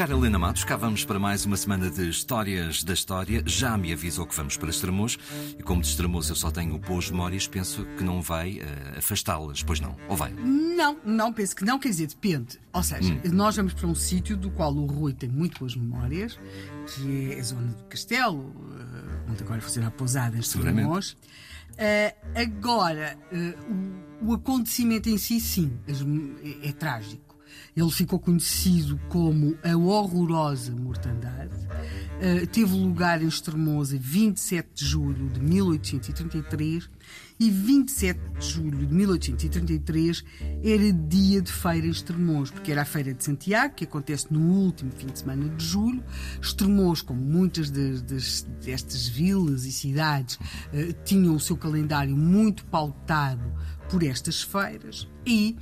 Cara Helena Matos, cá vamos para mais uma semana de Histórias da História. Já me avisou que vamos para Estremoz e como de Estremoz eu só tenho boas memórias, penso que não vai uh, afastá-las, pois não? Ou vai? Não, não, penso que não, quer dizer, depende. Ou seja, Hum. nós vamos para um sítio do qual o Rui tem muito boas memórias, que é a zona do Castelo, eh, onde agora funciona a pousada em. Estremoz. Eh, agora, o, o acontecimento em si, sim, é, é trágico. Ele ficou conhecido como a horrorosa mortandade. Eh, teve lugar em Estremoz a 27 de julho de 1833 e 27 de julho de 1833 era dia de feira em Estremoz, porque era a Feira de Santiago, que acontece no último fim de semana de julho. Estremoz, como muitas das, das- destas vilas e cidades, eh, tinham o seu calendário muito pautado por estas feiras e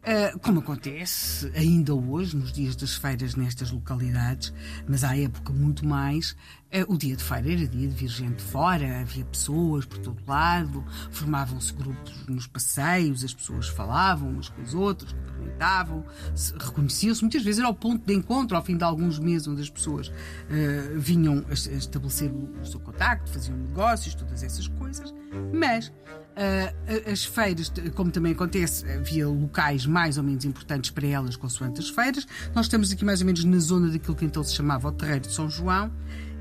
Uh, como acontece ainda hoje, nos dias das feiras nestas localidades, mas à época muito mais, o dia de feira era dia de vir gente fora, havia pessoas por todo lado, formavam-se grupos nos passeios, as pessoas falavam umas com as outras, cumprimentavam, se- reconheciam-se, muitas vezes era o ponto de encontro ao fim de alguns meses onde as pessoas uh, vinham a, estabelecer o, seu contacto, faziam negócios, todas essas coisas, mas Uh, as feiras, como também acontece, havia locais mais ou menos importantes para elas, consoante as feiras. Nós estamos aqui mais ou menos na zona daquilo que então se chamava o Terreiro de São João.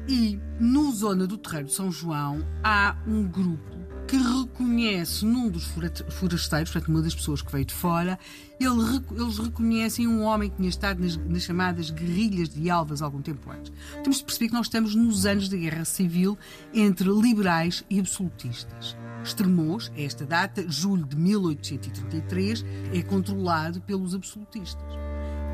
E no zona do Terreiro de São João há um grupo que reconhece num dos forasteiros, portanto, uma das pessoas que veio de fora, ele eles reconhecem um homem que tinha estado nas, nas chamadas guerrilhas de Alvas algum tempo antes. Temos de perceber que nós estamos nos anos da Guerra Civil entre liberais e absolutistas. Estremoz, esta data, julho de 1833, é controlado pelos absolutistas.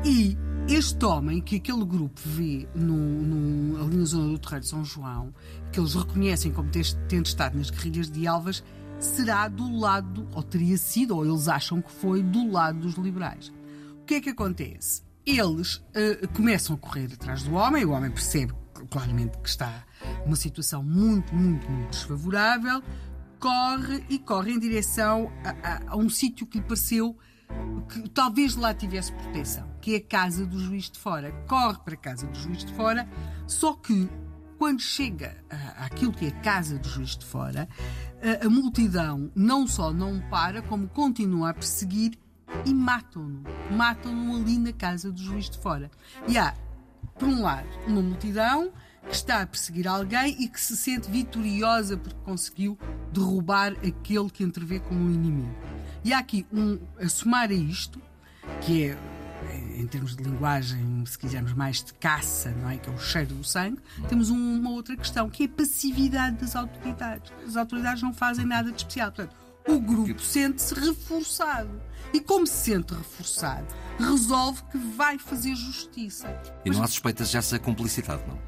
E este homem que aquele grupo vê no, no- ali na zona do Terreiro de São João, que eles reconhecem como tendo estado nas guerrilhas de Alvas, será do lado, ou teria sido, ou eles acham que foi, do lado dos liberais. O que é que acontece? Eles eh, começam a correr atrás do homem, o homem percebe claramente que está numa situação muito, muito, muito desfavorável, corre e corre em direção a, a- a um sítio que lhe pareceu que talvez lá tivesse proteção, que é a casa do juiz de fora. Corre para a casa do juiz de fora, só que quando chega àquilo que é a casa do juiz de fora, a, a multidão não só não para, como continua a perseguir e matam-no. Matam-no ali na casa do juiz de fora. E há, por um lado, uma multidão que está a perseguir alguém e que se sente vitoriosa porque conseguiu derrubar aquele que entrevê como um inimigo. E há aqui um a somar a isto, que é em termos de linguagem, se quisermos mais de caça, não é? Que é o cheiro do sangue, temos um- uma outra questão, que é a passividade das autoridades. As autoridades não fazem nada de especial. Portanto, o grupo sente-se reforçado. E como se sente reforçado, resolve que vai fazer justiça. E não há suspeitas dessa cumplicidade, não?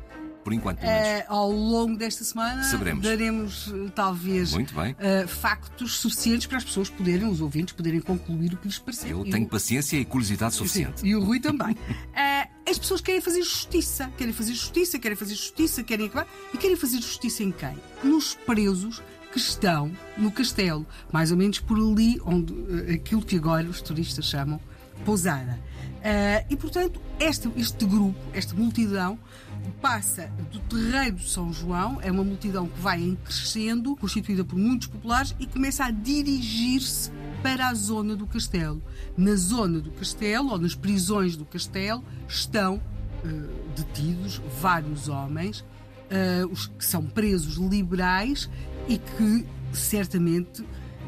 Por enquanto. Eh, ao longo desta semana Saberemos. daremos eh, talvez eh, factos suficientes para as pessoas poderem, os ouvintes, poderem concluir o que lhes parecer. Eu E tenho o- paciência e curiosidade suficiente. Sim, e o Rui também. Eh, as pessoas querem fazer justiça. Querem fazer justiça, querem fazer justiça, querem acabar. E querem fazer justiça em quem? Nos presos que estão no castelo. Mais ou menos por ali, onde aquilo que agora os turistas chamam pousada. Eh, e, portanto, este, este grupo, esta multidão, passa do terreiro de São João, é uma multidão que vai em crescendo, constituída por muitos populares, e começa a dirigir-se para a zona do castelo. Na zona do castelo, ou nas prisões do castelo, estão eh, detidos vários homens, eh, os que são presos liberais e que certamente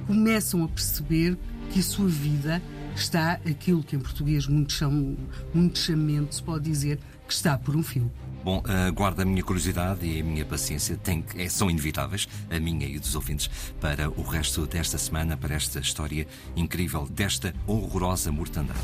começam a perceber que a sua vida está aquilo que em português muito, cham, muito chamento se pode dizer que está por um fio. Bom, guarda a minha curiosidade e a minha paciência tem é, são inevitáveis, a minha e dos ouvintes, para o resto desta semana, para esta história incrível desta horrorosa mortandade.